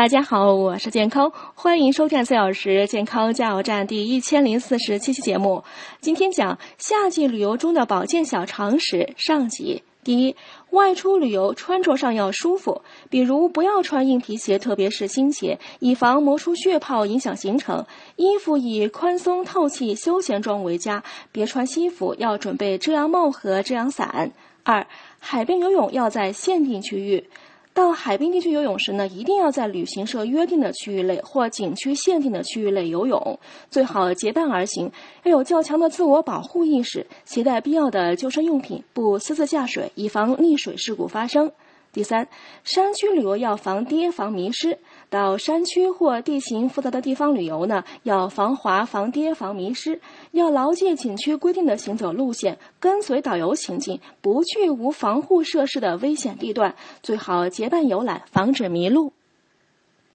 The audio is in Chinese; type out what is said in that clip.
大家好，我是健康，欢迎收看四小时健康加油站第一千零四十七期节目。今天讲夏季旅游中的保健小常识上集。第一，外出旅游穿着上要舒服，比如不要穿硬皮鞋，特别是新鞋，以防磨出血泡影响行程。衣服以宽松透气休闲装为佳，别穿西服，要准备遮阳帽和遮阳伞。二，海边游泳要在限定区域。到海滨地区游泳时呢，一定要在旅行社约定的区域内或景区限定的区域内游泳，最好结伴而行，要有较强的自我保护意识，携带必要的救生用品，不私自下水，以防溺水事故发生。第三，山区旅游要防跌防迷失。到山区或地形复杂的地方旅游呢，要防滑、防跌、防迷失，要牢记景区规定的行走路线，跟随导游行进，不去无防护设施的危险地段，最好结伴游览，防止迷路。